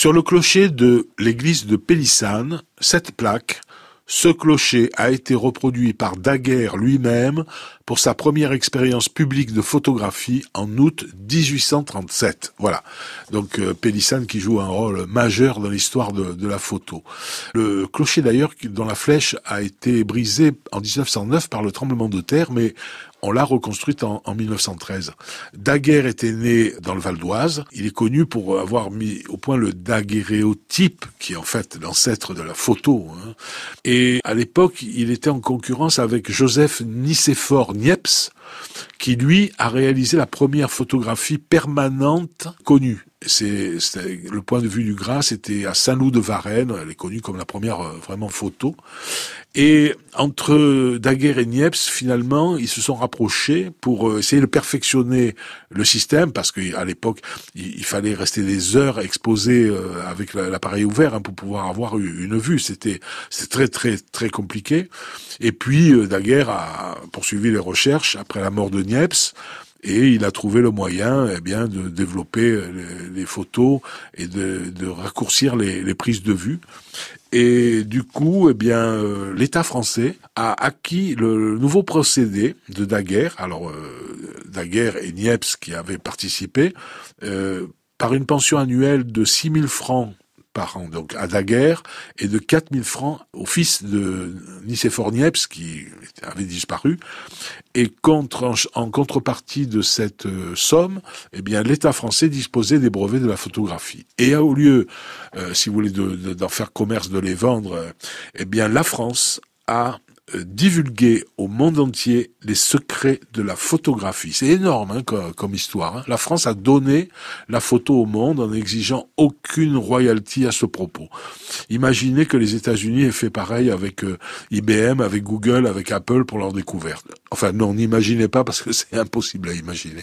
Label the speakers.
Speaker 1: Sur le clocher de l'église de Pélissane, cette plaque ce clocher a été reproduit par Daguerre lui-même pour sa première expérience publique de photographie en août 1837. Voilà. Donc euh, Pélissane qui joue un rôle majeur dans l'histoire de, la photo. Le clocher d'ailleurs dont la flèche a été brisée en 1909 par le tremblement de terre, mais on l'a reconstruite en, en, 1913. Daguerre était né dans le Val d'Oise. Il est connu pour avoir mis au point le daguerréotype, qui est en fait l'ancêtre de la photo. Hein. Et à l'époque, il était en concurrence avec Joseph Nicéphore Niepce, qui lui a réalisé la première photographie permanente connue. Le point de vue du Gras, c'était à Saint-Loup de Varennes, elle est connue comme la première euh, vraiment photo. Et entre Daguerre et Niepce, finalement, ils se sont rapprochés pour euh, essayer de perfectionner le système, parce qu'à l'époque, il, fallait rester des heures exposé euh, avec l'appareil ouvert hein, pour pouvoir avoir une vue. C'était très très très compliqué. Et puis Daguerre a poursuivi les recherches après la mort de Niepce et il a trouvé le moyen eh bien de développer les, photos et de, raccourcir les, prises de vue. Et du coup eh bien euh, l'État français a acquis le nouveau procédé de Daguerre. Alors euh, Daguerre et Niepce qui avaient participé euh, par une pension annuelle de 6000 francs donc à Daguerre, et de 4000 francs au fils de Nicéphore Niepce, qui avait disparu. Et contre, en, contrepartie de cette euh, somme, eh bien, l'État français disposait des brevets de la photographie. Et au lieu, euh, si vous voulez, d'en de, faire commerce, de les vendre, euh, eh bien, la France a divulguer au monde entier les secrets de la photographie. C'est énorme hein, comme, histoire. Hein. La France a donné la photo au monde en exigeant aucune royalty à ce propos. Imaginez que les États-Unis aient fait pareil avec euh, IBM, avec Google, avec Apple pour leur découverte. Enfin non, n'imaginez pas parce que c'est impossible à imaginer.